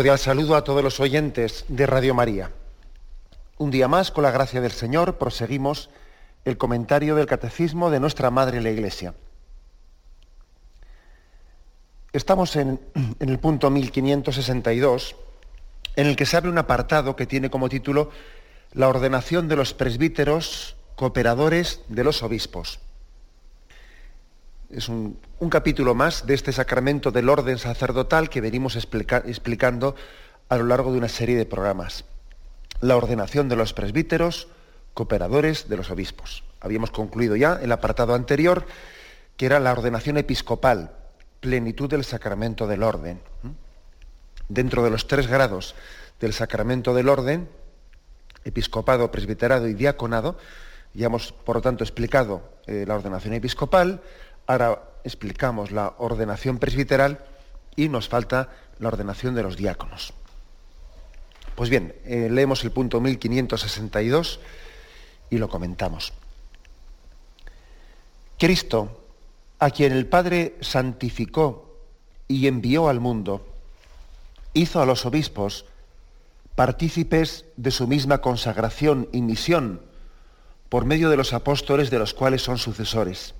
Cordial saludo a todos los oyentes de Radio María. Un día más, con la gracia del Señor, proseguimos el comentario del Catecismo de nuestra Madre la Iglesia. Estamos en, en, el punto 1562, en el que se abre un apartado que tiene como título La ordenación de los presbíteros cooperadores de los obispos es un, capítulo más de este sacramento del orden sacerdotal que venimos explicando a lo largo de una serie de programas. La ordenación de los presbíteros, cooperadores de los obispos. Habíamos concluido ya el apartado anterior, que era la ordenación episcopal, plenitud del sacramento del orden. Dentro de los tres grados del sacramento del orden, episcopado, presbiterado y diaconado, ya hemos, por lo tanto, explicado eh, la ordenación episcopal, Ahora explicamos la ordenación presbiteral y nos falta la ordenación de los diáconos. Pues bien, eh, leemos el punto 1562 y lo comentamos. Cristo, a quien el Padre santificó y envió al mundo, hizo a los obispos partícipes de su misma consagración y misión por medio de los apóstoles de los cuales son sucesores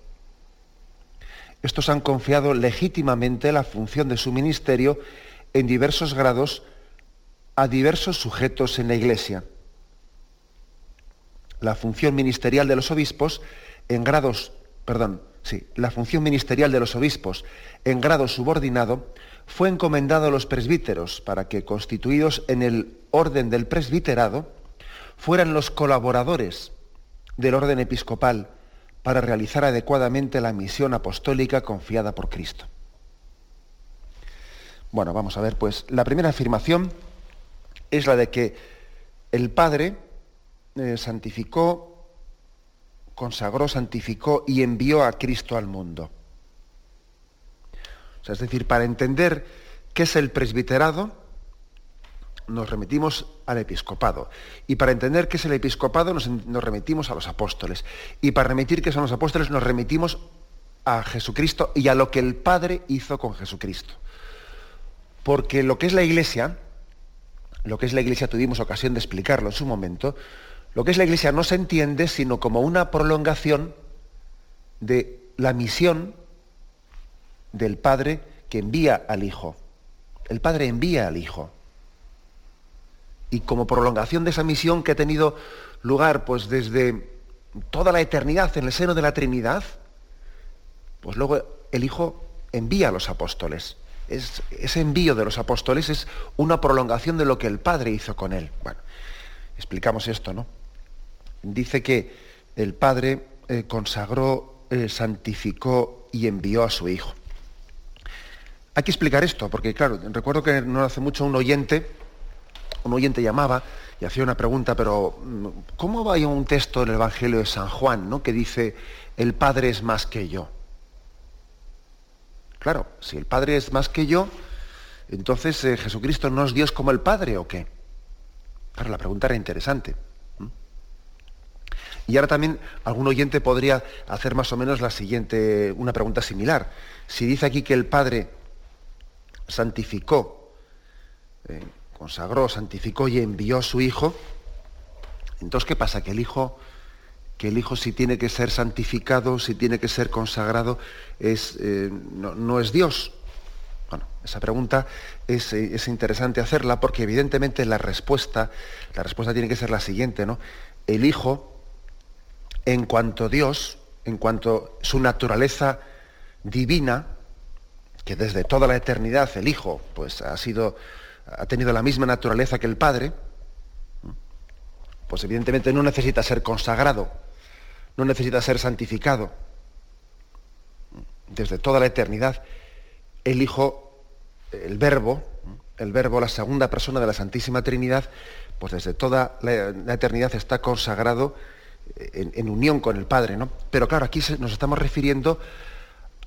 estos han confiado legítimamente la función de su ministerio en diversos grados a diversos sujetos en la Iglesia. La función ministerial de los obispos en grados, perdón, sí, la función ministerial de los obispos en grado subordinado fue encomendada a los presbíteros para que, constituidos en el orden del presbiterado, fueran los colaboradores del orden episcopal para realizar adecuadamente la misión apostólica confiada por Cristo. Bueno, vamos a ver, pues la primera afirmación es la de que el Padre eh, santificó, consagró, santificó y envió a Cristo al mundo. O sea, es decir, para entender qué es el presbiterado, nos remitimos al episcopado. Y para entender qué es el episcopado nos, remitimos a los apóstoles. Y para remitir qué son los apóstoles nos remitimos a Jesucristo y a lo que el Padre hizo con Jesucristo. Porque lo que es la iglesia, lo que es la iglesia tuvimos ocasión de explicarlo en su momento, lo que es la iglesia no se entiende sino como una prolongación de la misión del Padre que envía al Hijo. El Padre envía al Hijo y como prolongación de esa misión que ha tenido lugar pues desde toda la eternidad en el seno de la Trinidad, pues luego el Hijo envía a los apóstoles. ese envío de los apóstoles es una prolongación de lo que el Padre hizo con él. Bueno, explicamos esto, ¿no? Dice que el Padre eh, consagró, eh, santificó y envió a su Hijo. Hay que explicar esto, porque claro, recuerdo que no hace mucho un oyente, un oyente llamaba y hacía una pregunta, pero mm, ¿cómo va un texto del Evangelio de San Juan, ¿no? que dice, el Padre es más que yo? Claro, si el Padre es más que yo, entonces eh, Jesucristo no es Dios como el Padre o qué? Claro, la pregunta era interesante. Y ahora también algún oyente podría hacer más o menos la siguiente, una pregunta similar. Si dice aquí que el Padre santificó, eh, consagró, santificó y envió a su Hijo, entonces ¿qué pasa? Que el Hijo, que el Hijo si tiene que ser santificado, si tiene que ser consagrado, es, eh, no, es Dios. Bueno, esa pregunta es, es, interesante hacerla porque evidentemente la respuesta, la respuesta tiene que ser la siguiente, ¿no? El Hijo, en cuanto Dios, en cuanto su naturaleza divina, que desde toda la eternidad el Hijo pues, ha sido ha tenido la misma naturaleza que el Padre, pues evidentemente no necesita ser consagrado, no necesita ser santificado. Desde toda la eternidad, el Hijo, el Verbo, el verbo, la segunda persona de la Santísima Trinidad, pues desde toda la, eternidad está consagrado en, unión con el Padre. Pero claro, aquí nos estamos refiriendo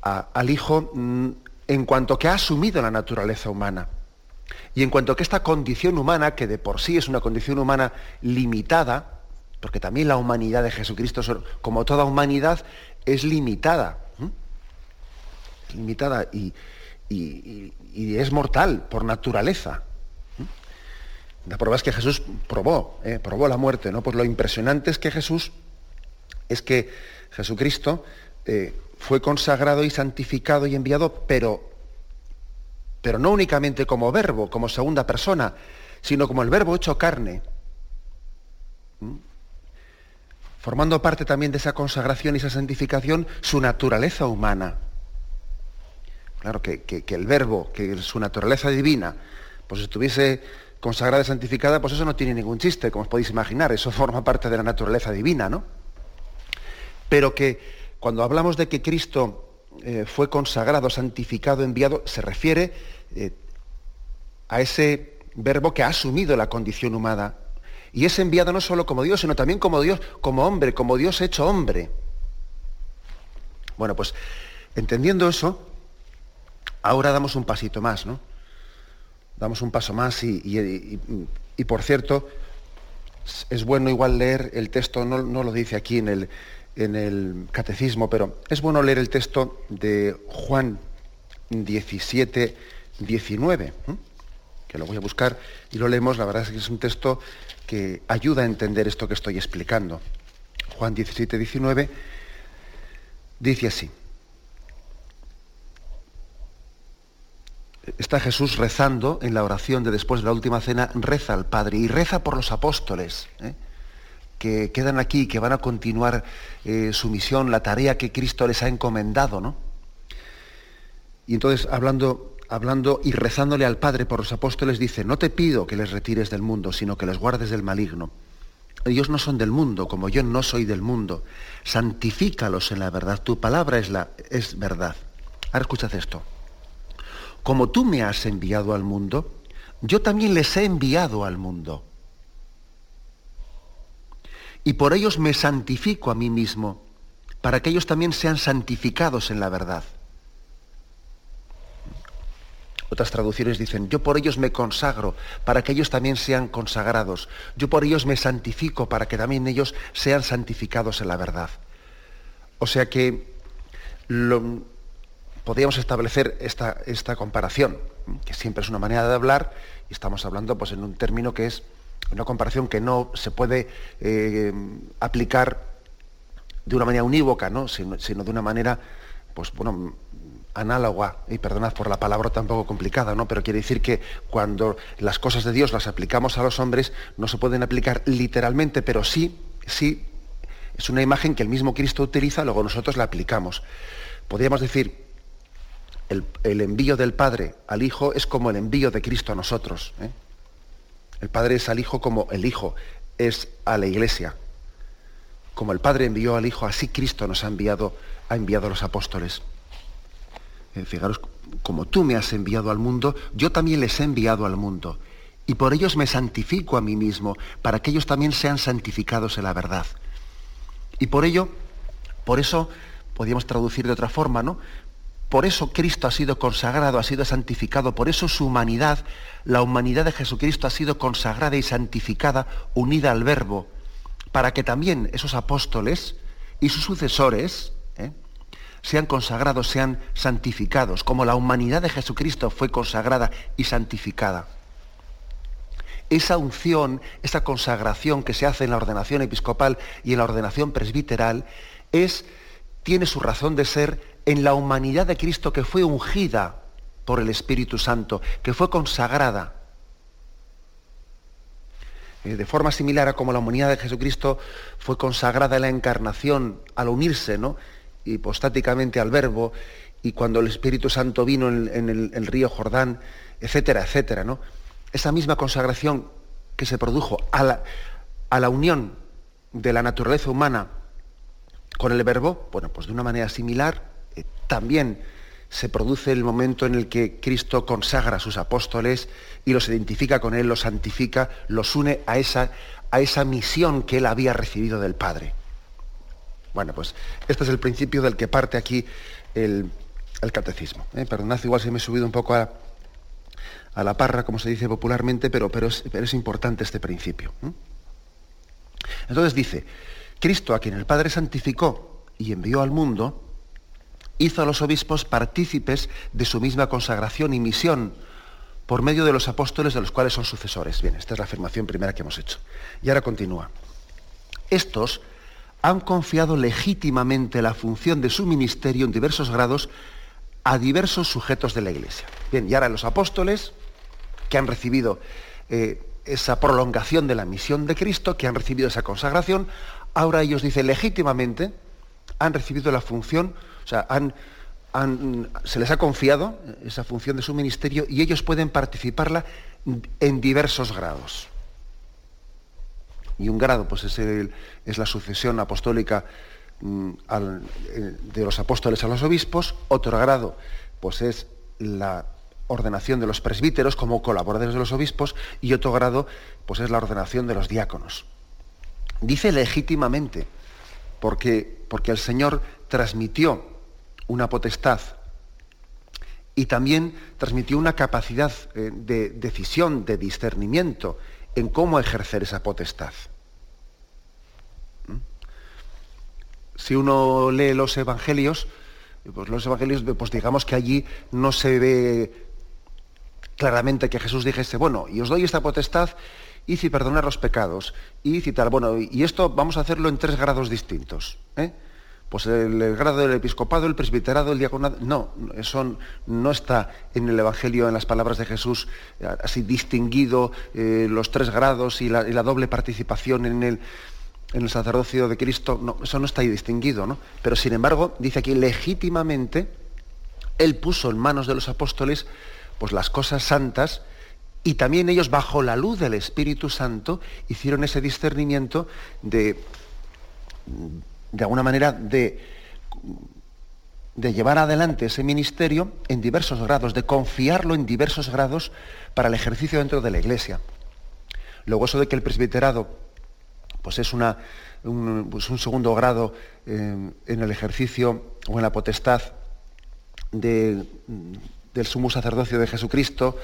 al Hijo mm, en cuanto que ha asumido la naturaleza humana. Y en cuanto que esta condición humana, que de por sí es una condición humana limitada, porque también la humanidad de Jesucristo, como toda humanidad, es limitada. limitada y, es mortal por naturaleza. La prueba es que Jesús probó, ¿eh? probó la muerte, ¿no? Pues lo impresionante es que Jesús, es que Jesucristo eh, fue consagrado y santificado y enviado, pero, pero no únicamente como verbo, como segunda persona, sino como el verbo hecho carne. Formando parte también de esa consagración y esa santificación su naturaleza humana. Claro, que, que el verbo, que su naturaleza divina, pues estuviese consagrada y santificada, pues eso no tiene ningún chiste, como os podéis imaginar, eso forma parte de la naturaleza divina, ¿no? Pero que cuando hablamos de que Cristo eh, fue consagrado, santificado, enviado, se refiere eh, a ese verbo que ha asumido la condición humana. Y es enviado no solo como Dios, sino también como Dios, como hombre, como Dios hecho hombre. Bueno, pues entendiendo eso, ahora damos un pasito más, ¿no? damos un paso más y, por cierto, es bueno igual leer el texto, no, lo dice aquí en el, en el catecismo, pero es bueno leer el texto de Juan 17, 19, que lo voy a buscar y lo leemos, la verdad es que es un texto que ayuda a entender esto que estoy explicando. Juan 17, 19 dice así. está Jesús rezando en la oración de después de la última cena, reza al Padre y reza por los apóstoles, ¿eh? que quedan aquí, que van a continuar eh, su misión, la tarea que Cristo les ha encomendado, ¿no? Y entonces, hablando, hablando y rezándole al Padre por los apóstoles, dice, no te pido que les retires del mundo, sino que les guardes del maligno. Ellos no son del mundo, como yo no soy del mundo. Santifícalos en la verdad. Tu palabra es, la, es verdad. Ahora escuchad esto como tú me has enviado al mundo, yo también les he enviado al mundo. Y por ellos me santifico a mí mismo, para que ellos también sean santificados en la verdad. Otras traducciones dicen, yo por ellos me consagro, para que ellos también sean consagrados. Yo por ellos me santifico, para que también ellos sean santificados en la verdad. O sea que lo, podríamos establecer esta, esta, comparación, que siempre es una manera de hablar, y estamos hablando pues, en un término que es una comparación que no se puede eh, aplicar de una manera unívoca, ¿no? sino, de una manera pues, bueno, análoga, y perdonad por la palabra tan poco complicada, ¿no? pero quiere decir que cuando las cosas de Dios las aplicamos a los hombres, no se pueden aplicar literalmente, pero sí, sí, es una imagen que el mismo Cristo utiliza, luego nosotros la aplicamos. Podríamos decir, el, envío del Padre al Hijo es como el envío de Cristo a nosotros. ¿eh? El Padre es al Hijo como el Hijo es a la Iglesia. Como el Padre envió al Hijo, así Cristo nos ha enviado, ha enviado a los apóstoles. Eh, fijaros, como tú me has enviado al mundo, yo también les he enviado al mundo. Y por ellos me santifico a mí mismo, para que ellos también sean santificados en la verdad. Y por ello, por eso, podríamos traducir de otra forma, ¿no? Por eso Cristo ha sido consagrado, ha sido santificado, por eso su humanidad, la humanidad de Jesucristo ha sido consagrada y santificada, unida al Verbo, para que también esos apóstoles y sus sucesores. Sean consagrados, sean santificados, como la humanidad de Jesucristo fue consagrada y santificada. Esa unción, esa consagración que se hace en la ordenación episcopal y en la ordenación presbiteral, es, tiene su razón de ser en la humanidad de Cristo que fue ungida por el Espíritu Santo, que fue consagrada. Eh, de forma similar a como la humanidad de Jesucristo fue consagrada en la encarnación al unirse, ¿no? Hipostáticamente al Verbo, y cuando el Espíritu Santo vino en, el, río Jordán, etcétera, etcétera, ¿no? Esa misma consagración que se produjo a la, a la unión de la naturaleza humana con el Verbo, bueno, pues de una manera similar, también se produce el momento en el que Cristo consagra a sus apóstoles y los identifica con Él, los santifica, los une a esa, a esa misión que Él había recibido del Padre. Bueno, pues este es el principio del que parte aquí el, catecismo. ¿eh? Perdonad, igual se me he subido un poco a, la parra, como se dice popularmente, pero, pero, es, importante este principio. ¿eh? Entonces dice, Cristo a quien el Padre santificó y envió al mundo, hizo a los obispos partícipes de su misma consagración y misión por medio de los apóstoles de los cuales son sucesores. Bien, esta es la afirmación primera que hemos hecho. Y ahora continúa. Estos han confiado legítimamente la función de su ministerio en diversos grados a diversos sujetos de la Iglesia. Bien, y ahora los apóstoles, que han recibido eh, esa prolongación de la misión de Cristo, que han recibido esa consagración, ahora ellos dicen legítimamente, han recibido la función o sea, se les ha confiado esa función de su ministerio y ellos pueden participarla en diversos grados. Y un grado pues, es, la sucesión apostólica mm, eh, de los apóstoles a los obispos, otro grado pues, es la ordenación de los presbíteros como colaboradores de los obispos y otro grado pues, es la ordenación de los diáconos. Dice legítimamente, porque, porque el Señor transmitió una potestad y también transmitió una capacidad eh, de decisión, de discernimiento en cómo ejercer esa potestad. ¿Mm? Si uno lee los evangelios, pues los evangelios, pues digamos que allí no se ve claramente que Jesús dijese, bueno, y os doy esta potestad, y si perdonar los pecados, y si tal, bueno, y esto vamos a hacerlo en tres grados distintos. ¿eh? pues el, grado del episcopado, el presbiterado, el diaconado, no, eso no está en el Evangelio, en las palabras de Jesús, así distinguido eh, los tres grados y la, doble participación en el, en el sacerdocio de Cristo, no, eso no está ahí distinguido, ¿no? Pero sin embargo, dice aquí, legítimamente, Él puso en manos de los apóstoles pues las cosas santas y también ellos, bajo la luz del Espíritu Santo, hicieron ese discernimiento de de alguna manera, de, de llevar adelante ese ministerio en diversos grados, de confiarlo en diversos grados para el ejercicio dentro de la Iglesia. Luego eso de que el presbiterado pues es pues un segundo grado eh, en el ejercicio o en la potestad del sumo sacerdocio de Jesucristo,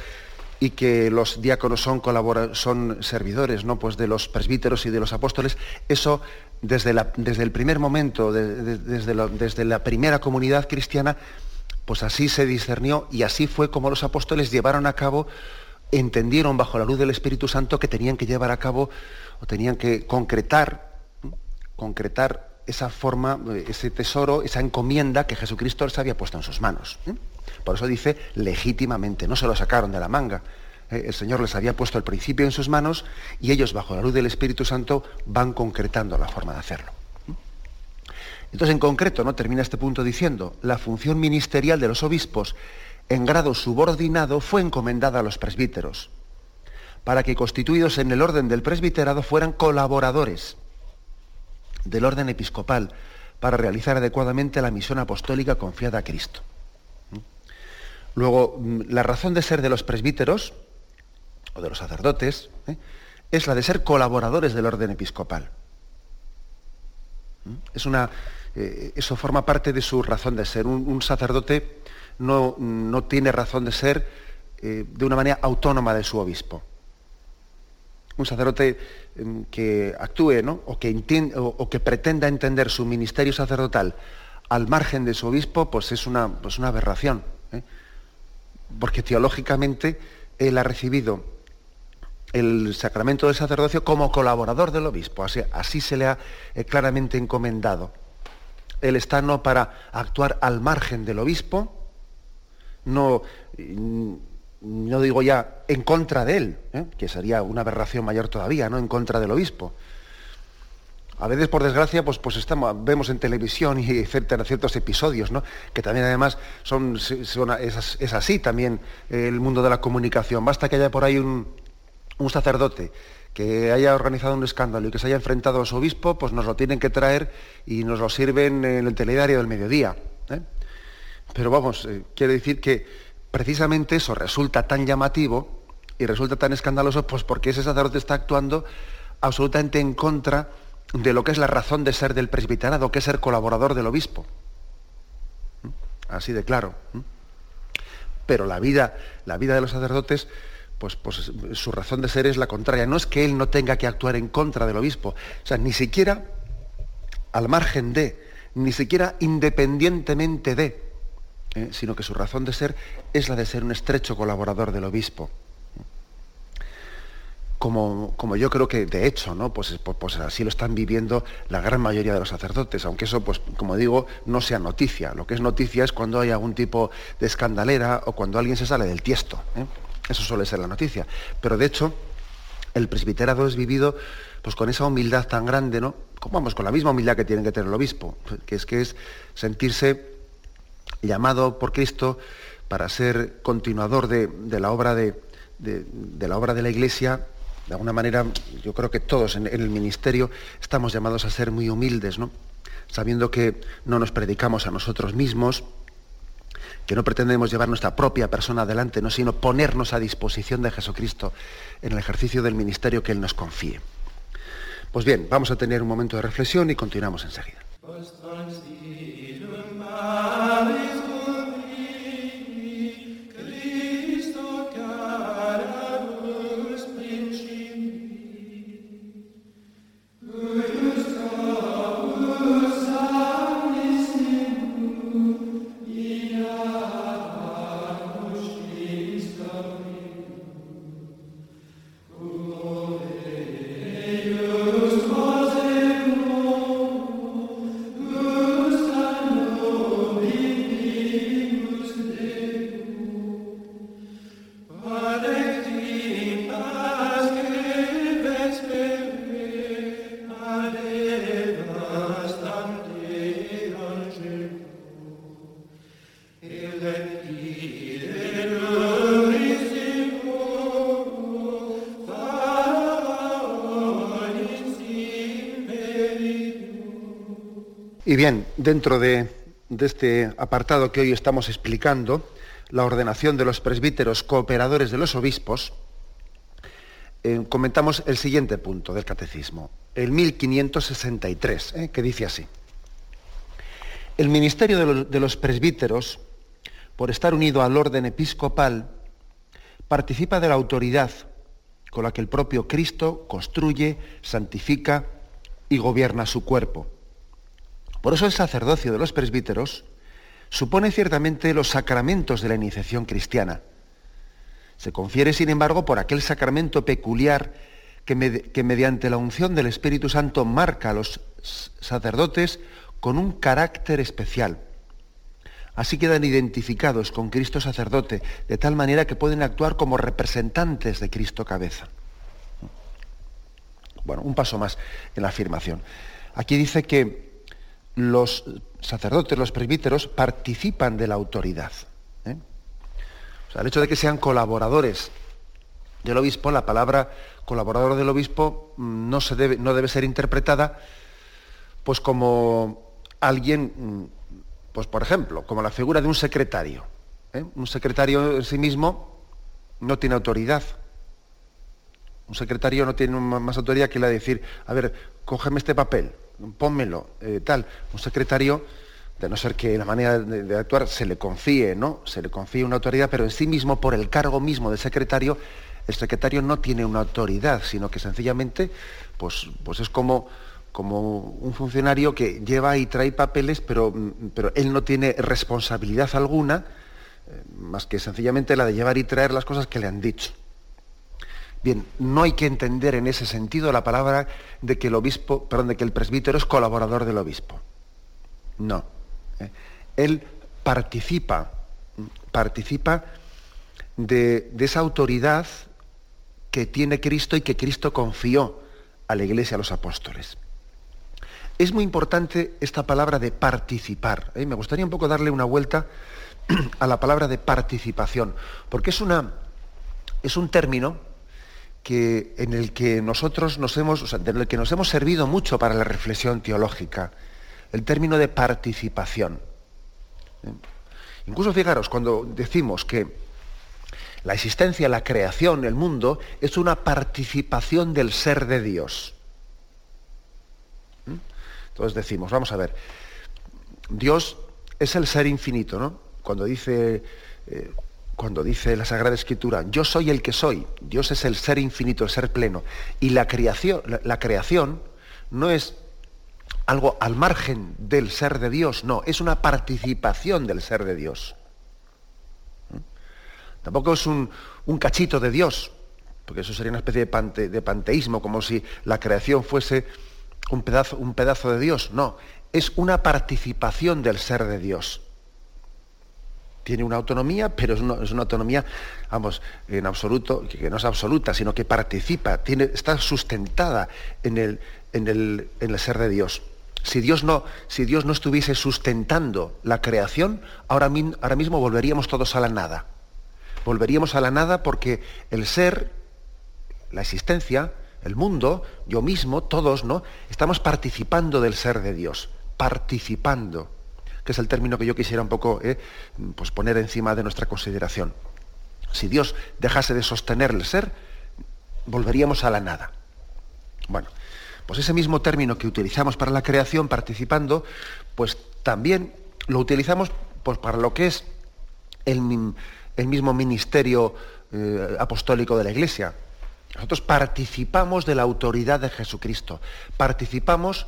y que los diáconos son, son servidores ¿no? pues de los presbíteros y de los apóstoles, eso desde, la, desde el primer momento, desde, desde la primera comunidad cristiana, pues así se discernió y así fue como los apóstoles llevaron a cabo, entendieron bajo la luz del Espíritu Santo que tenían que llevar a cabo o tenían que concretar, concretar esa forma, ese tesoro, esa encomienda que Jesucristo les había puesto en sus manos. Por eso dice legítimamente, no se lo sacaron de la manga. ¿eh? El Señor les había puesto el principio en sus manos y ellos, bajo la luz del Espíritu Santo, van concretando la forma de hacerlo. Entonces, en concreto, ¿no? termina este punto diciendo, la función ministerial de los obispos en grado subordinado fue encomendada a los presbíteros, para que constituidos en el orden del presbiterado fueran colaboradores del orden episcopal, para realizar adecuadamente la misión apostólica confiada a Cristo. Luego, mm, la razón de ser de los presbíteros, o de los sacerdotes, ¿eh? es la de ser colaboradores del orden episcopal. ¿Mm? Es una, eh, eso forma parte de su razón de ser. Un, sacerdote no, tiene razón de ser eh, de una manera autónoma de su obispo. Un sacerdote em, que actúe o, que o, que pretenda entender su ministerio sacerdotal al margen de su obispo, pues es una, pues una aberración porque teológicamente él ha recibido el sacramento del sacerdocio como colaborador del obispo, así, se le ha eh, claramente encomendado. Él está no para actuar al margen del obispo, no, no digo ya en contra de él, ¿eh? que sería una aberración mayor todavía, no en contra del obispo, a veces, por desgracia, pues, pues estamos, vemos en televisión y ciertos episodios, ¿no? que también además son, es, así también el mundo de la comunicación. Basta que haya por ahí un, sacerdote que haya organizado un escándalo y que se haya enfrentado a su obispo, pues nos lo tienen que traer y nos lo sirven en el telediario del mediodía. ¿eh? Pero vamos, eh, quiere decir que precisamente eso resulta tan llamativo y resulta tan escandaloso, pues porque ese sacerdote está actuando absolutamente en contra de lo que es la razón de ser del presbiterado, que es ser colaborador del obispo. ¿Mm? Así de claro. ¿Mm? Pero la vida, la vida de los sacerdotes, pues, pues su razón de ser es la contraria. No es que él no tenga que actuar en contra del obispo. O sea, ni siquiera al margen de, ni siquiera independientemente de, ¿eh? sino que su razón de ser es la de ser un estrecho colaborador del obispo. Como, como, yo creo que de hecho, ¿no? Pues, pues, pues, así lo están viviendo la gran mayoría de los sacerdotes, aunque eso, pues, como digo, no sea noticia. Lo que es noticia es cuando hay algún tipo de escandalera o cuando alguien se sale del tiesto. ¿eh? Eso suele ser la noticia. Pero de hecho, el presbiterado es vivido pues, con esa humildad tan grande, ¿no? Vamos, con la misma humildad que tiene que tener el obispo, que es que es sentirse llamado por Cristo para ser continuador de, la obra de, la obra de la Iglesia, de alguna manera, yo creo que todos en, el ministerio estamos llamados a ser muy humildes, ¿no? sabiendo que no nos predicamos a nosotros mismos, que no pretendemos llevar nuestra propia persona adelante, ¿no? sino ponernos a disposición de Jesucristo en el ejercicio del ministerio que Él nos confíe. Pues bien, vamos a tener un momento de reflexión y continuamos enseguida. Y bien, dentro de, este apartado que hoy estamos explicando, la ordenación de los presbíteros cooperadores de los obispos, eh, comentamos el siguiente punto del catecismo, el 1563, eh, que dice así. El ministerio de los presbíteros, por estar unido al orden episcopal, participa de la autoridad con la que el propio Cristo construye, santifica y gobierna su cuerpo. Por eso el sacerdocio de los presbíteros supone ciertamente los sacramentos de la iniciación cristiana. Se confiere, sin embargo, por aquel sacramento peculiar que, mediante la unción del Espíritu Santo marca a los sacerdotes con un carácter especial. Así quedan identificados con Cristo sacerdote, de tal manera que pueden actuar como representantes de Cristo cabeza. Bueno, un paso más en la afirmación. Aquí dice que los sacerdotes, los presbíteros, participan de la autoridad. ¿eh? O sea, el hecho de que sean colaboradores del obispo, la palabra colaborador del obispo mm, no, se debe, no debe ser interpretada pues como alguien, mm, pues por ejemplo, como la figura de un secretario. ¿eh? Un secretario en sí mismo no tiene autoridad. Un secretario no tiene más autoridad que la de decir, a ver, cógeme este papel, pónmelo, eh, tal. Un secretario, de no ser que la manera de, actuar se le confíe, ¿no? Se le confíe una autoridad, pero en sí mismo, por el cargo mismo de secretario, el secretario no tiene una autoridad, sino que sencillamente, pues, pues es como, como un funcionario que lleva y trae papeles, pero, pero él no tiene responsabilidad alguna, eh, más que sencillamente la de llevar y traer las cosas que le han dicho. Bien, no hay que entender en ese sentido la palabra de que el obispo, perdón, de que el presbítero es colaborador del obispo. No. ¿eh? Él participa, participa de, esa autoridad que tiene Cristo y que Cristo confió a la iglesia, a los apóstoles. Es muy importante esta palabra de participar. ¿eh? Me gustaría un poco darle una vuelta a la palabra de participación, porque es, una, es un término que, en el que nosotros nos hemos, que nos hemos servido mucho para la reflexión teológica, el término de participación. Incluso fijaros, cuando decimos que la existencia, la creación, el mundo, es una participación del ser de Dios. ¿Mm? Entonces decimos, vamos a ver, Dios es el ser infinito, ¿no? Cuando dice, eh, cuando dice la Sagrada Escritura, yo soy el que soy, Dios es el ser infinito, el ser pleno. Y la creación, la creación no es algo al margen del ser de Dios, no, es una participación del ser de Dios. ¿Mm? Tampoco es un, cachito de Dios, porque eso sería una especie de, de, panteísmo, como si la creación fuese un pedazo, un pedazo de Dios. No, es una participación del ser de Dios. Tiene una autonomía, pero es una, autonomía, vamos, en absoluto, que no es absoluta, sino que participa, tiene, está sustentada en el, en el, en el ser de Dios. Si Dios, no, si Dios no estuviese sustentando la creación, ahora, ahora mismo volveríamos todos a la nada. Volveríamos a la nada porque el ser, la existencia, el mundo, yo mismo, todos, ¿no? Estamos participando del ser de Dios, participando, que es el término que yo quisiera un poco eh, pues poner encima de nuestra consideración. Si Dios dejase de sostener el ser, volveríamos a la nada. Bueno, pues ese mismo término que utilizamos para la creación, participando, pues también lo utilizamos pues, para lo que es el, mismo ministerio eh, apostólico de la Iglesia. Nosotros participamos de la autoridad de Jesucristo, participamos,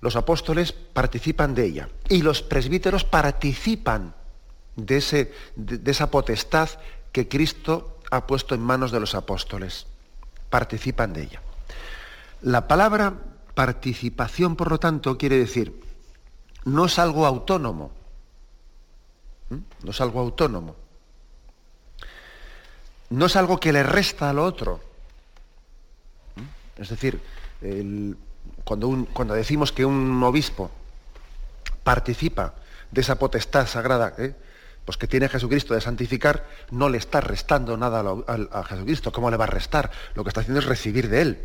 los apóstoles participan de ella y los presbíteros participan de, ese, de esa potestad que Cristo ha puesto en manos de los apóstoles, participan de ella. La palabra participación, por lo tanto, quiere decir, no es algo autónomo, no es algo autónomo, no es algo que le resta al otro. Es decir, cuando, decimos que un obispo participa de esa potestad sagrada ¿eh? pues que tiene Jesucristo de santificar, no le está restando nada a, a, Jesucristo. ¿Cómo le va a restar? Lo que está haciendo es recibir de él.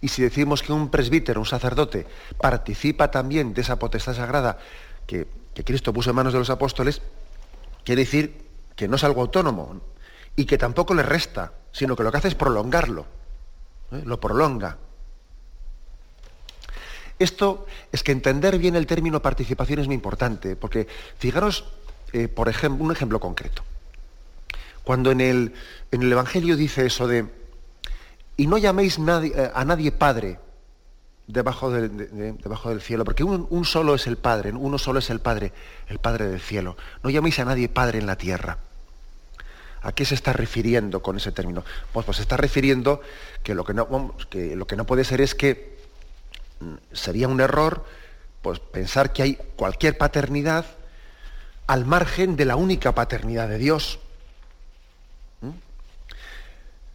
Y si decimos que un presbítero, un sacerdote, participa también de esa potestad sagrada que, Cristo puso en manos de los apóstoles, quiere decir que no es algo autónomo y que tampoco le resta, sino que lo que hace es prolongarlo. ¿eh? Lo prolonga. Esto es que entender bien el término participación es muy importante, porque fijaros, eh, por ejemplo, un ejemplo concreto. Cuando en el, en el Evangelio dice eso de y no llaméis eh, a nadie Padre debajo del, debajo del cielo, porque un, solo es el Padre, uno solo es el Padre, el Padre del cielo. No llaméis a nadie Padre en la tierra. ¿A qué se está refiriendo con ese término? Pues, pues se está refiriendo que lo que, no, que lo que no puede ser es que sería un error pues, pensar que hay cualquier paternidad al margen de la única paternidad de Dios.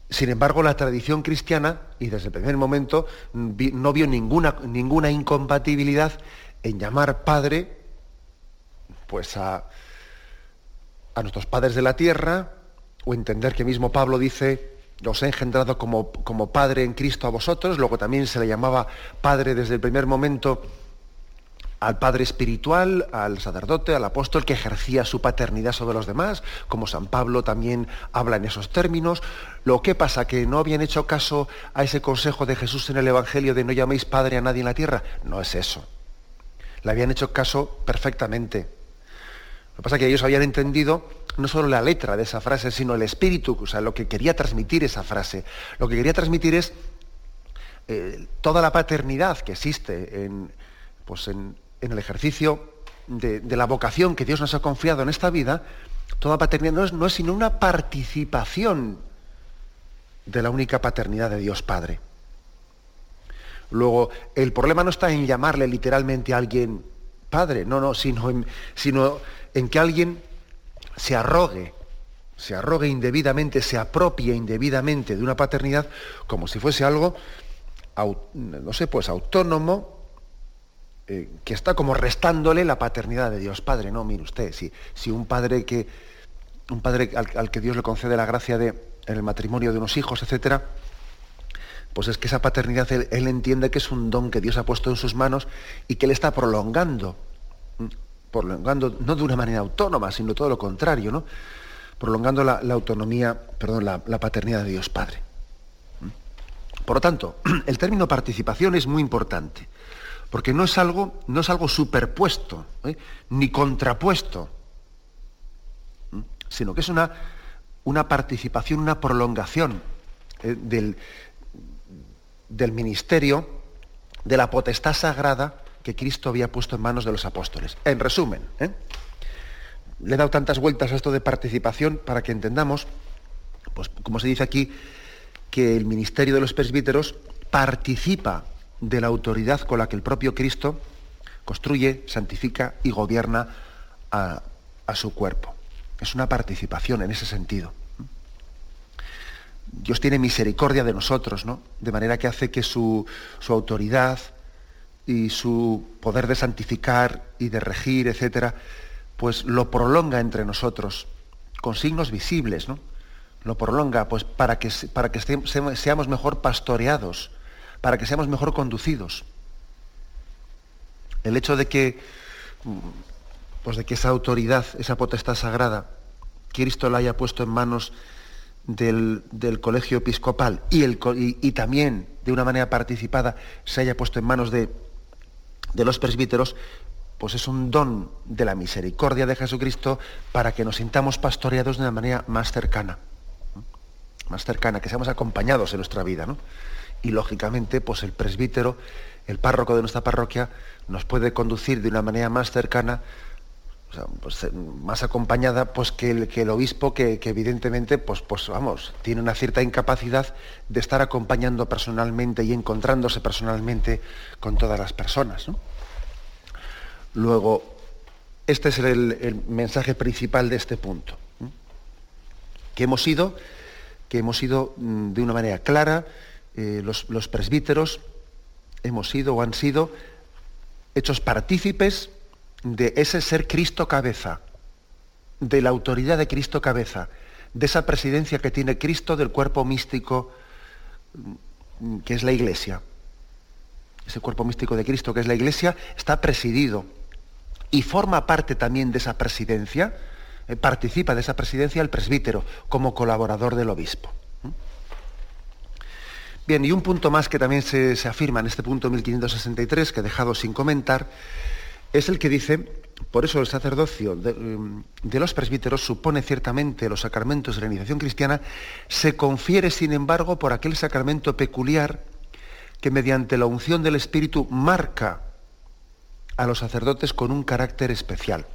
Sin embargo, la tradición cristiana, y desde el primer momento, no vio ninguna, ninguna incompatibilidad en llamar padre pues a, a nuestros padres de la tierra, o entender que mismo Pablo dice, os he engendrado como, como padre en Cristo a vosotros, luego también se le llamaba padre desde el primer momento al Padre espiritual, al sacerdote, al apóstol que ejercía su paternidad sobre los demás, como San Pablo también habla en esos términos. Lo que pasa, que no habían hecho caso a ese consejo de Jesús en el Evangelio de no llaméis Padre a nadie en la tierra. No es eso. Le habían hecho caso perfectamente. Lo que pasa es que ellos habían entendido no solo la letra de esa frase, sino el espíritu, o sea, lo que quería transmitir esa frase. Lo que quería transmitir es eh, toda la paternidad que existe en, pues en, en el ejercicio de, la vocación que Dios nos ha confiado en esta vida, toda paternidad no es, sino una participación de la única paternidad de Dios Padre. Luego, el problema no está en llamarle literalmente a alguien padre, no, no, sino en, sino en que alguien se arrogue, se arrogue indebidamente, se apropie indebidamente de una paternidad como si fuese algo, no sé, pues autónomo, eh, que está como restándole la paternidad de Dios Padre. No, mire usted, si, si un padre que un padre al, que Dios le concede la gracia de en el matrimonio de unos hijos, etcétera, pues es que esa paternidad él, entiende que es un don que Dios ha puesto en sus manos y que él está prolongando, prolongando no de una manera autónoma, sino todo lo contrario, ¿no? prolongando la, autonomía, perdón, la, paternidad de Dios Padre. ¿Mm? Por lo tanto, el término participación es muy importante, porque no es algo, no es algo superpuesto, ¿eh? ni contrapuesto, ¿Mm? sino que es una, una participación, una prolongación ¿eh? del, del ministerio, de la potestad sagrada que Cristo había puesto en manos de los apóstoles. En resumen, ¿eh? le he dado tantas vueltas a esto de participación para que entendamos, pues como se dice aquí, que el ministerio de los presbíteros participa de la autoridad con la que el propio Cristo construye, santifica y gobierna a, su cuerpo. Es una participación en ese sentido. Dios tiene misericordia de nosotros, ¿no? De manera que hace que su, su autoridad, y su poder de santificar y de regir, etcétera, pues lo prolonga entre nosotros con signos visibles, ¿no? Lo prolonga pues para que, para que seamos mejor pastoreados, para que seamos mejor conducidos. El hecho de que, pues de que esa autoridad, esa potestad sagrada, Cristo la haya puesto en manos del, colegio episcopal y, el, y también de una manera participada se haya puesto en manos de de los presbíteros, pues es un don de la misericordia de Jesucristo para que nos sintamos pastoreados de una manera más cercana, más cercana, que seamos acompañados en nuestra vida. ¿no? Y lógicamente, pues el presbítero, el párroco de nuestra parroquia, nos puede conducir de una manera más cercana, pues, más acompañada pues, que, el, que el obispo, que, evidentemente, pues, pues vamos, tiene una cierta incapacidad de estar acompañando personalmente y encontrándose personalmente con todas las personas. Luego, este es el, mensaje principal de este punto. Que hemos sido, que hemos sido mm, de una manera clara, eh, los, los presbíteros hemos sido o han sido hechos partícipes de ese ser Cristo cabeza, de la autoridad de Cristo cabeza, de esa presidencia que tiene Cristo del cuerpo místico mm, que es la iglesia. Ese cuerpo místico de Cristo que es la iglesia está presidido y forma parte también de esa presidencia, eh, participa de esa presidencia el presbítero como colaborador del obispo. Bien, y un punto más que también se, se afirma en este punto 1563, que he dejado sin comentar, es el que dice, por eso el sacerdocio mm, de, los presbíteros supone ciertamente los sacramentos de la iniciación cristiana, se confiere, sin embargo, por aquel sacramento peculiar que mediante la unción del Espíritu marca a los sacerdotes con un carácter especial.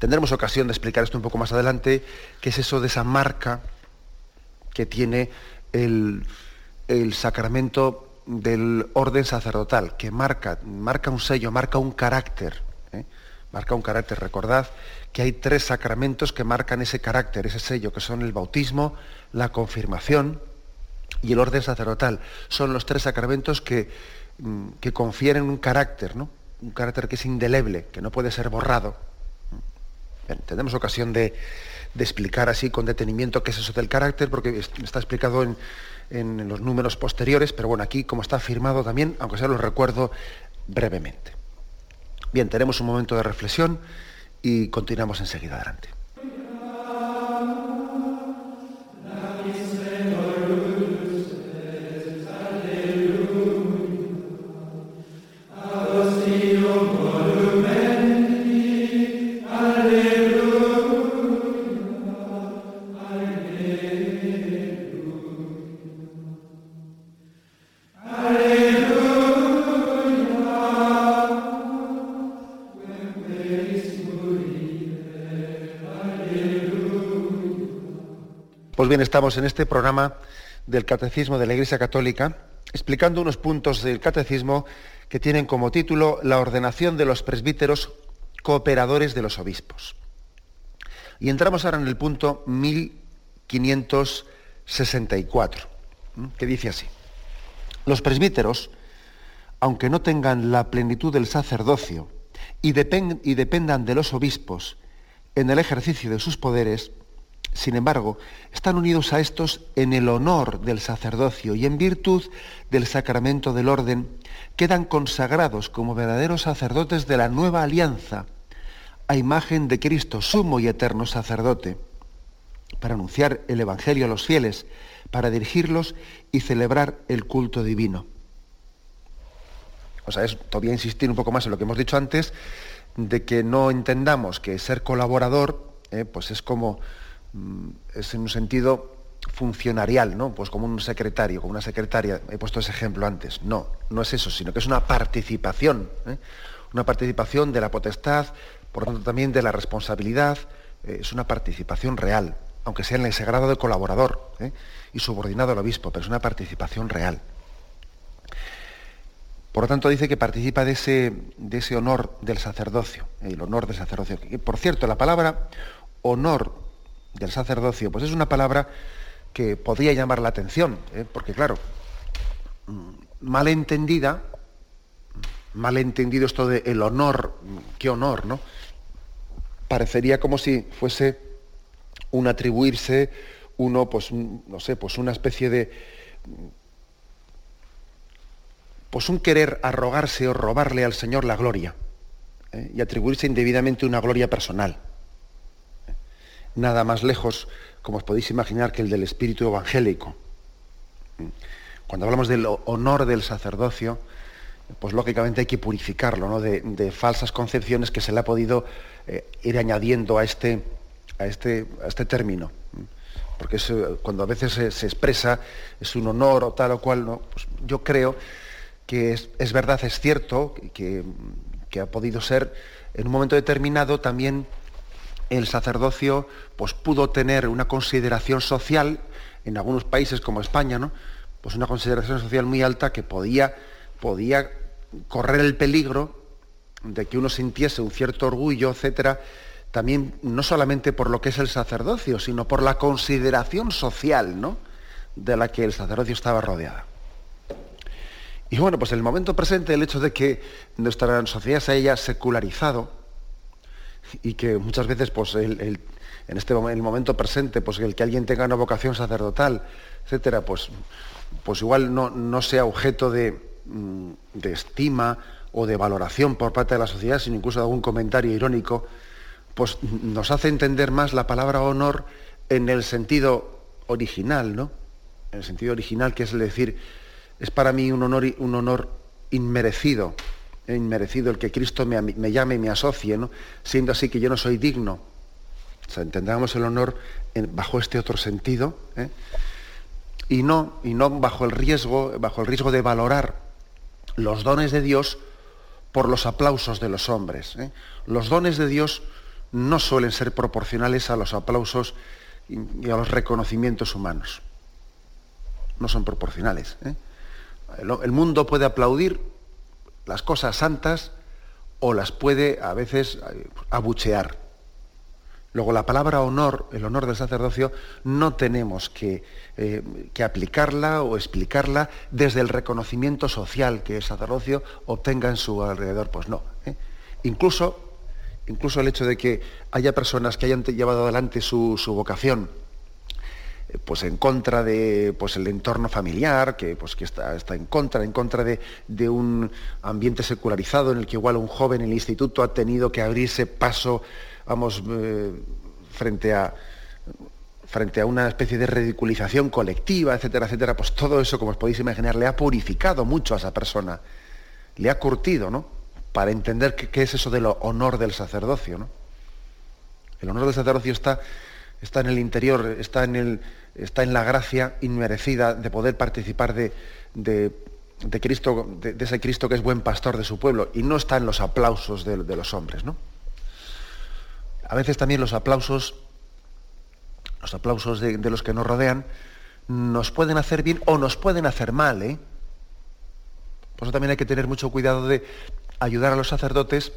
Tendremos ocasión de explicar esto un poco más adelante, qué es eso de esa marca que tiene el, el sacramento del orden sacerdotal, que marca, marca un sello, marca un carácter. ¿eh? Marca un carácter. Recordad que hay tres sacramentos que marcan ese carácter, ese sello, que son el bautismo, la confirmación y el orden sacerdotal. Son los tres sacramentos que, mm, que confieren un carácter, ¿no? un carácter que es indeleble, que no puede ser borrado. tenemos ocasión de, de explicar así con detenimiento qué es eso del carácter, porque está explicado en, en los números posteriores, pero bueno, aquí como está firmado también, aunque sea lo recuerdo brevemente. Bien, tenemos un momento de reflexión y continuamos enseguida adelante. Bien, estamos en este programa del Catecismo de la Iglesia Católica, explicando unos puntos del Catecismo que tienen como título la ordenación de los presbíteros cooperadores de los obispos. Y entramos ahora en el punto 1564, que dice así. Los presbíteros, aunque no tengan la plenitud del sacerdocio y, y dependan de los obispos en el ejercicio de sus poderes, sin embargo, están unidos a estos en el honor del sacerdocio y en virtud del sacramento del orden, quedan consagrados como verdaderos sacerdotes de la nueva alianza, a imagen de Cristo, sumo y eterno sacerdote, para anunciar el Evangelio a los fieles, para dirigirlos y celebrar el culto divino. O sea, es todavía insistir un poco más en lo que hemos dicho antes, de que no entendamos que ser colaborador, eh, pues es como, es en un sentido funcionarial, ¿no? Pues como un secretario, como una secretaria, he puesto ese ejemplo antes. No, no es eso, sino que es una participación, ¿eh? una participación de la potestad, por lo tanto también de la responsabilidad, eh, es una participación real, aunque sea en ese grado de colaborador y subordinado al obispo, pero es una participación real. Por lo tanto, dice que participa de ese, de ese honor del sacerdocio, el honor del sacerdocio. por cierto, la palabra honor del sacerdocio, pues es una palabra que podría llamar la atención, ¿eh? porque claro, mm, mal entendida, mal entendido esto de el honor, qué honor, ¿no? Parecería como si fuese un atribuirse uno, pues, no sé, pues una especie de pues un querer arrogarse o robarle al Señor la gloria ¿eh? y atribuirse indebidamente una gloria personal. Nada más lejos, como os podéis imaginar, que el del espíritu evangélico. Cuando hablamos del honor del sacerdocio, pues lógicamente hay que purificarlo ¿no? de, falsas concepciones que se le ha podido eh, ir añadiendo a este, a este, a este término. Porque cuando a veces se, expresa es un honor o tal o cual, ¿no? Pues yo creo que es, verdad, es cierto, que, ha podido ser en un momento determinado también el sacerdocio pues, pudo tener una consideración social en algunos países como España, ¿no? Pues una consideración social muy alta que podía, podía correr el peligro de que uno sintiese un cierto orgullo, etcétera, también no solamente por lo que es el sacerdocio, sino por la consideración social, ¿no? de la que el sacerdocio estaba rodeada. Y bueno, pues el momento presente el hecho de que nuestra sociedad se haya secularizado y que muchas veces pues, en este el momento presente, pues el que alguien tenga una vocación sacerdotal, etcétera, pues, pues igual no, no sea objeto de, mm, de, estima o de valoración por parte de la sociedad, sino incluso de algún comentario irónico, pues nos hace entender más la palabra honor en el sentido original, ¿no? En el sentido original, que es decir, es para mí un honor, un honor inmerecido, inmerecido el que Cristo me, llame y me asocie, ¿no? siendo así que yo no soy digno. O sea, entendamos el honor bajo este otro sentido, ¿eh? y, no, y no bajo el riesgo, bajo el riesgo de valorar los dones de Dios por los aplausos de los hombres. ¿eh? Los dones de Dios no suelen ser proporcionales a los aplausos y a los reconocimientos humanos. No son proporcionales. ¿eh? El mundo puede aplaudir las cosas santas o las puede a veces abuchear. Luego la palabra honor, el honor del sacerdocio, no tenemos que, eh, aplicarla o explicarla desde el reconocimiento social que el sacerdocio obtenga en su alrededor. Pues no. ¿eh? Incluso, incluso el hecho de que haya personas que hayan llevado adelante su vocación pues en contra de pues el entorno familiar, que, pues, que está, está en contra, en contra de, un ambiente secularizado en el que igual un joven en el instituto ha tenido que abrirse paso, vamos, eh, frente a frente a una especie de ridiculización colectiva, etcétera, etcétera, pues todo eso, como os podéis imaginar, le ha purificado mucho a esa persona, le ha curtido, ¿no? Para entender qué es eso del honor del sacerdocio, ¿no? El honor del sacerdocio está, está en el interior, está en el, está en la gracia inmerecida de poder participar de, Cristo, de, ese Cristo que es buen pastor de su pueblo, y no está en los aplausos de, los hombres. ¿no? A veces también los aplausos, los aplausos de, los que nos rodean, nos pueden hacer bien o nos pueden hacer mal. ¿eh? Por eso también hay que tener mucho cuidado de ayudar a los sacerdotes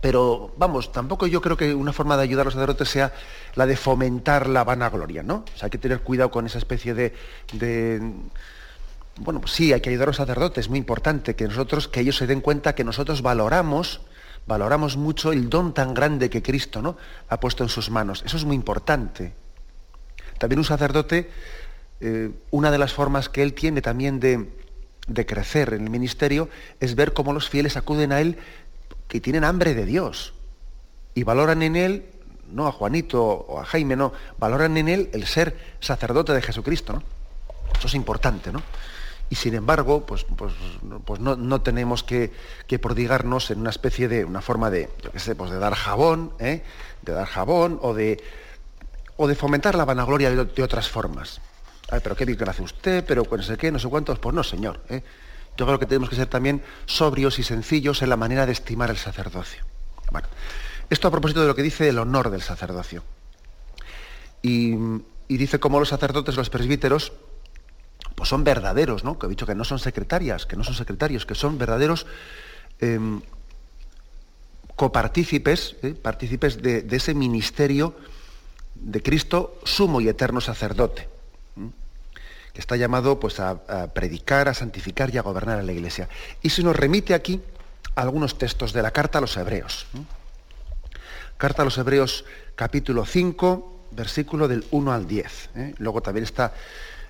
pero vamos, tampoco yo creo que una forma de ayudar a los sacerdotes sea la de fomentar la vanagloria, ¿no? O sea, hay que tener cuidado con esa especie de, bueno, pues sí, hay que ayudar a los sacerdotes, es muy importante que nosotros, que ellos se den cuenta que nosotros valoramos, valoramos mucho el don tan grande que Cristo ¿no? ha puesto en sus manos. Eso es muy importante. También un sacerdote, eh, una de las formas que él tiene también de, de crecer en el ministerio es ver cómo los fieles acuden a él que tienen hambre de Dios. y valoran en él, no a Juanito o a Jaime, no, valoran en él el ser sacerdote de Jesucristo, ¿no? Eso es importante, ¿no? Y sin embargo, pues, pues, pues no, tenemos que, prodigarnos en una especie de, una forma de, yo qué sé, pues de dar jabón, ¿eh? de dar jabón o de, o de fomentar la vanagloria de, otras formas. Pero qué bien que hace usted, pero no sé qué, no sé cuántos, pues no, señor. ¿eh? Yo creo que tenemos que ser también sobrios y sencillos en la manera de estimar el sacerdocio. Esto a propósito de lo que dice el honor del sacerdocio. Y, y dice cómo los sacerdotes, los presbíteros, pues son verdaderos, ¿no? Que he dicho que no son secretarias, que no son secretarios, que son verdaderos em, copartícipes, ¿eh? partícipes de, ese ministerio de Cristo, sumo y eterno sacerdote, que está llamado pues, a, predicar, a santificar y a gobernar a la iglesia. Y se nos remite aquí algunos textos de la carta a los hebreos. Carta a los hebreos capítulo 5, versículo del 1 al 10. ¿eh? Luego también está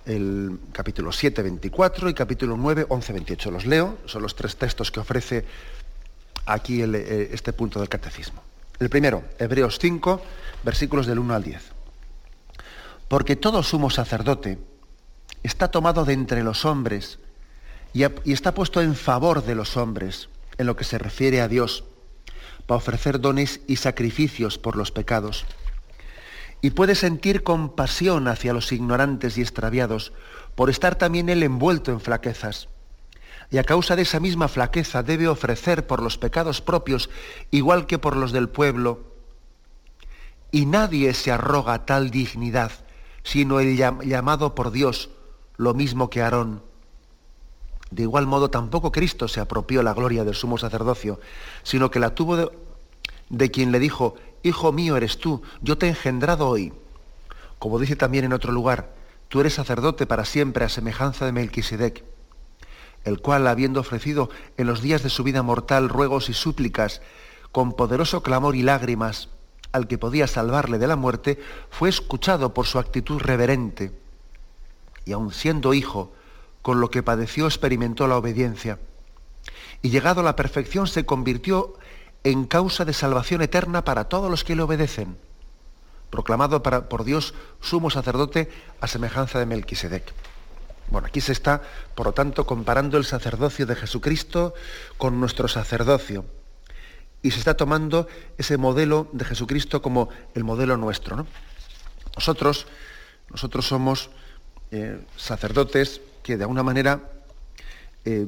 el capítulo 7, 24 y capítulo 9, 11, 28. Los leo, son los tres textos que ofrece aquí eh, este punto del catecismo. El primero, Hebreos 5, versículos del 1 al 10. Porque todo sumo sacerdote está tomado de entre los hombres y, está puesto en favor de los hombres en lo que se refiere a Dios, para ofrecer dones y sacrificios por los pecados y puede sentir compasión hacia los ignorantes y extraviados por estar también él envuelto en flaquezas. Y a causa de esa misma flaqueza debe ofrecer por los pecados propios, igual que por los del pueblo. Y nadie se arroga tal dignidad, sino el llamado por Dios, lo mismo que Aarón. De igual modo tampoco Cristo se apropió la gloria del sumo sacerdocio, sino que la tuvo de, quien le dijo, Hijo mío eres tú, yo te he engendrado hoy. Como dice también en otro lugar, tú eres sacerdote para siempre a semejanza de Melquisedec, el cual, habiendo ofrecido en los días de su vida mortal ruegos y súplicas, con poderoso clamor y lágrimas, al que podía salvarle de la muerte, fue escuchado por su actitud reverente. Y aun siendo hijo, con lo que padeció experimentó la obediencia. Y llegado a la perfección se convirtió en causa de salvación eterna para todos los que le obedecen, proclamado por Dios sumo sacerdote a semejanza de Melquisedec. Bueno, aquí se está, por lo tanto, comparando el sacerdocio de Jesucristo con nuestro sacerdocio. Y se está tomando ese modelo de Jesucristo como el modelo nuestro. Nosotros, nosotros somos eh, sacerdotes que de alguna manera eh,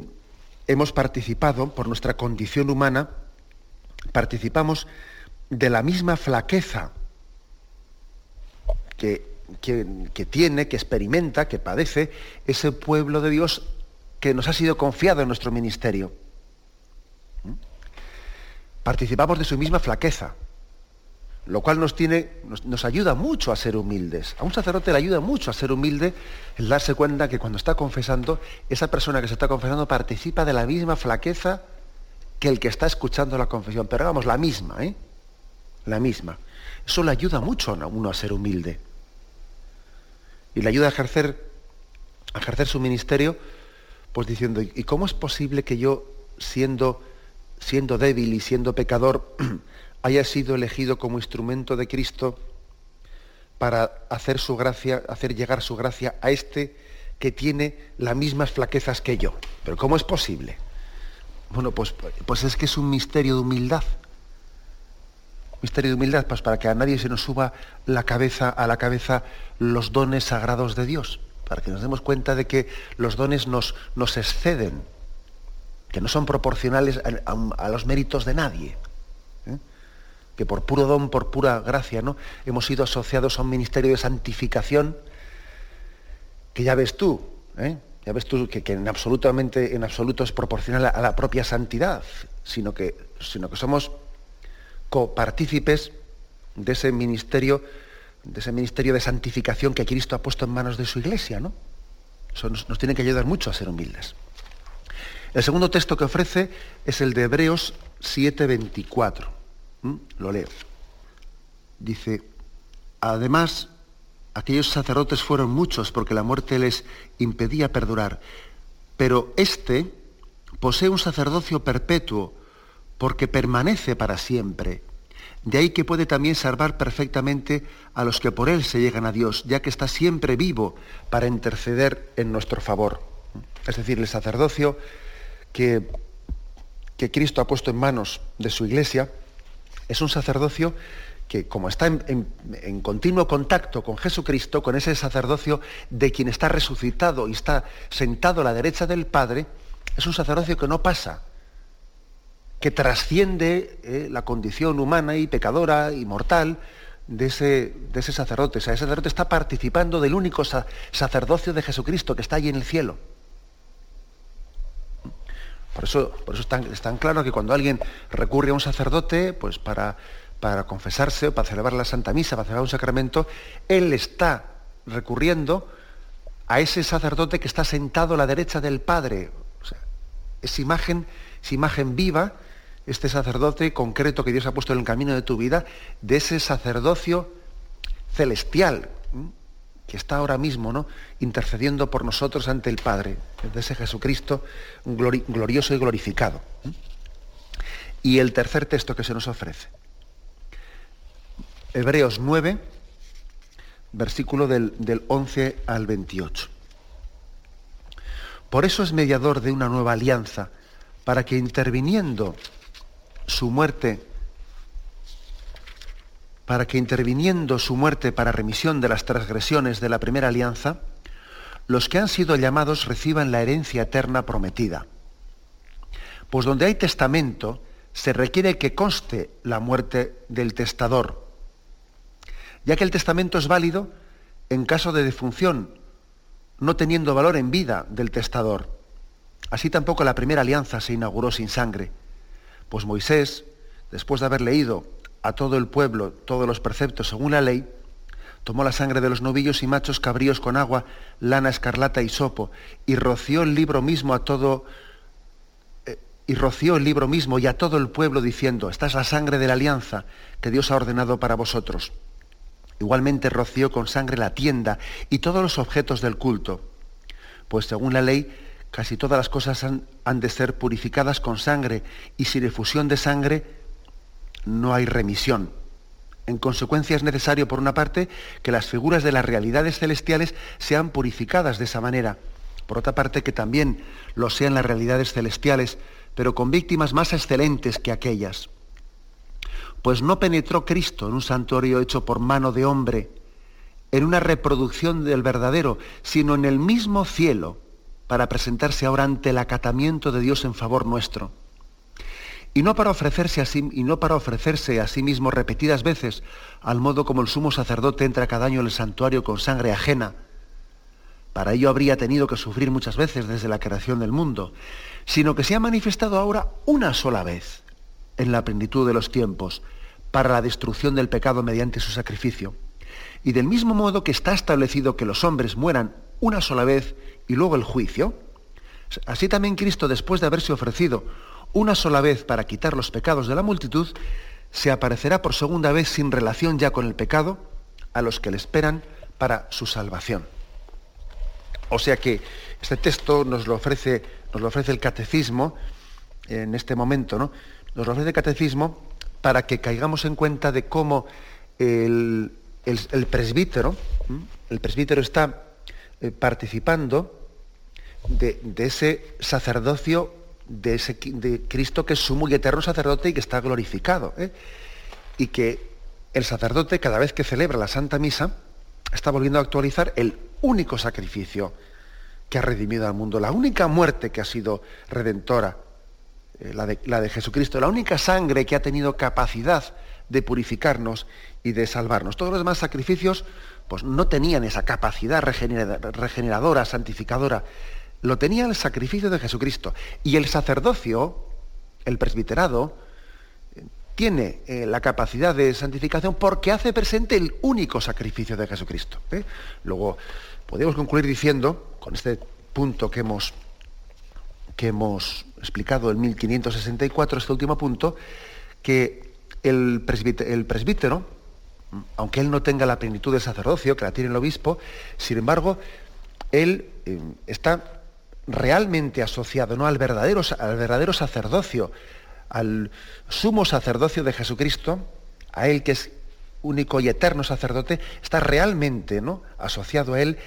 hemos participado por nuestra condición humana participamos de la misma flaqueza que, tiene, que experimenta, que padece ese pueblo de Dios que nos ha sido confiado en nuestro ministerio. ¿Mm? Participamos de su misma flaqueza, lo cual nos, tiene, nos, ayuda mucho a ser humildes. A un sacerdote le ayuda mucho a ser humilde el darse cuenta que cuando está confesando, esa persona que se está confesando participa de la misma flaqueza que el que está escuchando la confesión, pero vamos, la misma, ¿eh? La misma. Eso le ayuda mucho a uno a ser humilde. Y le ayuda a ejercer, a ejercer su ministerio, pues diciendo, ¿y cómo es posible que yo, siendo, siendo débil y siendo pecador, haya sido elegido como instrumento de Cristo para hacer su gracia, hacer llegar su gracia a este que tiene las mismas flaquezas que yo? Pero ¿cómo es posible? Bueno, pues, pues es que es un misterio de humildad. Misterio de humildad, pues para que a nadie se nos suba la cabeza, a la cabeza los dones sagrados de Dios, para que nos demos cuenta de que los dones nos, nos exceden, que no son proporcionales a, los méritos de nadie. Que por puro don, por pura gracia, ¿no? Hemos sido asociados a un ministerio de santificación que ya ves tú, ¿eh? ya ves tú que, en, absolutamente, en absoluto es proporcional a, la propia santidad, sino que, sino que somos copartícipes de ese ministerio, de ese ministerio de santificación que Cristo ha puesto en manos de su iglesia, ¿no? Eso nos, tiene que ayudar mucho a ser humildes. El segundo texto que ofrece es el de Hebreos 7:24. Lo leo. Dice, además, Aquellos sacerdotes fueron muchos porque la muerte les impedía perdurar. Pero este posee un sacerdocio perpetuo porque permanece para siempre. De ahí que puede también salvar perfectamente a los que por él se llegan a Dios, ya que está siempre vivo para interceder en nuestro favor. Es decir, el sacerdocio que, que Cristo ha puesto en manos de su iglesia es un sacerdocio que como está en, continuo contacto con Jesucristo, con ese sacerdocio de quien está resucitado y está sentado a la derecha del Padre, es un sacerdocio que no pasa, que trasciende eh, la condición humana y pecadora y mortal de ese, sacerdote. O sea, ese sacerdote está participando del único sacerdocio de Jesucristo que está allí en el cielo. Por eso, por eso es, tan, claro que cuando alguien recurre a un sacerdote, pues para, para confesarse, para celebrar la Santa Misa, para celebrar un sacramento, él está recurriendo a ese sacerdote que está sentado a la derecha del Padre. es imagen, es imagen viva, este sacerdote concreto que Dios ha puesto en el camino de tu vida, de ese sacerdocio celestial, que está ahora mismo ¿no? intercediendo por nosotros ante el Padre, de ese Jesucristo glorioso y glorificado. Y el tercer texto que se nos ofrece. Hebreos 9, versículo del, del 11 al 28. Por eso es mediador de una nueva alianza, para que interviniendo su muerte para que interviniendo su muerte para remisión de las transgresiones de la primera alianza, los que han sido llamados reciban la herencia eterna prometida. Pues donde hay testamento, se requiere que conste la muerte del testador, ya que el testamento es válido en caso de defunción, no teniendo valor en vida del testador. Así tampoco la primera alianza se inauguró sin sangre, pues Moisés, después de haber leído a todo el pueblo todos los preceptos según la ley, tomó la sangre de los novillos y machos cabríos con agua, lana escarlata y sopo, y roció el libro mismo a todo, eh, y roció el libro mismo y a todo el pueblo diciendo, esta es la sangre de la alianza que Dios ha ordenado para vosotros. Igualmente roció con sangre la tienda y todos los objetos del culto, pues según la ley, casi todas las cosas han, han de ser purificadas con sangre, y sin efusión de sangre no hay remisión. En consecuencia es necesario, por una parte, que las figuras de las realidades celestiales sean purificadas de esa manera. Por otra parte, que también lo sean las realidades celestiales, pero con víctimas más excelentes que aquellas. Pues no penetró Cristo en un santuario hecho por mano de hombre, en una reproducción del verdadero, sino en el mismo cielo, para presentarse ahora ante el acatamiento de Dios en favor nuestro y no para ofrecerse a sí, y no para ofrecerse a sí mismo repetidas veces, al modo como el sumo sacerdote entra cada año en el santuario con sangre ajena. Para ello habría tenido que sufrir muchas veces desde la creación del mundo, sino que se ha manifestado ahora una sola vez, en la plenitud de los tiempos, para la destrucción del pecado mediante su sacrificio. Y del mismo modo que está establecido que los hombres mueran una sola vez y luego el juicio, así también Cristo, después de haberse ofrecido una sola vez para quitar los pecados de la multitud, se aparecerá por segunda vez sin relación ya con el pecado a los que le esperan para su salvación. O sea que este texto nos lo ofrece, nos lo ofrece el catecismo en este momento, ¿no? Nos lo ofrece el catecismo para que caigamos en cuenta de cómo el, presbítero, el presbítero está eh, participando de, de ese sacerdocio de, ese, de Cristo que es sumo y eterno sacerdote y que está glorificado. ¿eh? Y que el sacerdote, cada vez que celebra la Santa Misa, está volviendo a actualizar el único sacrificio que ha redimido al mundo, la única muerte que ha sido redentora, eh, la, de, la de Jesucristo, la única sangre que ha tenido capacidad de purificarnos y de salvarnos. Todos los demás sacrificios pues, no tenían esa capacidad regeneradora, santificadora lo tenía el sacrificio de Jesucristo. Y el sacerdocio, el presbiterado, tiene eh, la capacidad de santificación porque hace presente el único sacrificio de Jesucristo. ¿eh? Luego, podemos concluir diciendo, con este punto que hemos, que hemos explicado en 1564, este último punto, que el presbítero, aunque él no tenga la plenitud del sacerdocio, que la tiene el obispo, sin embargo, él eh, está realmente asociado ¿no? al, verdadero, al verdadero sacerdocio, al sumo sacerdocio de Jesucristo, a Él que es único y eterno sacerdote, está realmente ¿no? asociado a Él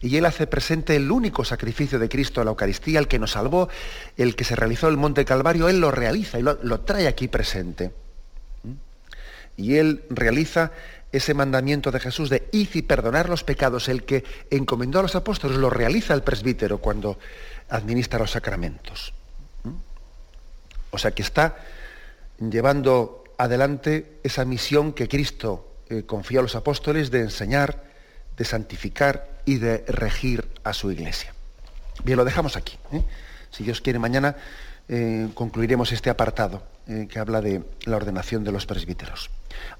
y Él hace presente el único sacrificio de Cristo a la Eucaristía, el que nos salvó, el que se realizó el Monte Calvario, Él lo realiza y lo, lo trae aquí presente. ¿Mm? Y Él realiza ese mandamiento de Jesús de id y perdonar los pecados, el que encomendó a los apóstoles, lo realiza el presbítero cuando administra los sacramentos. ¿Mm? O sea que está llevando adelante esa misión que Cristo eh, confió a los apóstoles de enseñar, de santificar y de regir a su iglesia. Bien, lo dejamos aquí. ¿eh? Si Dios quiere, mañana eh, concluiremos este apartado que habla de la ordenación de los presbíteros.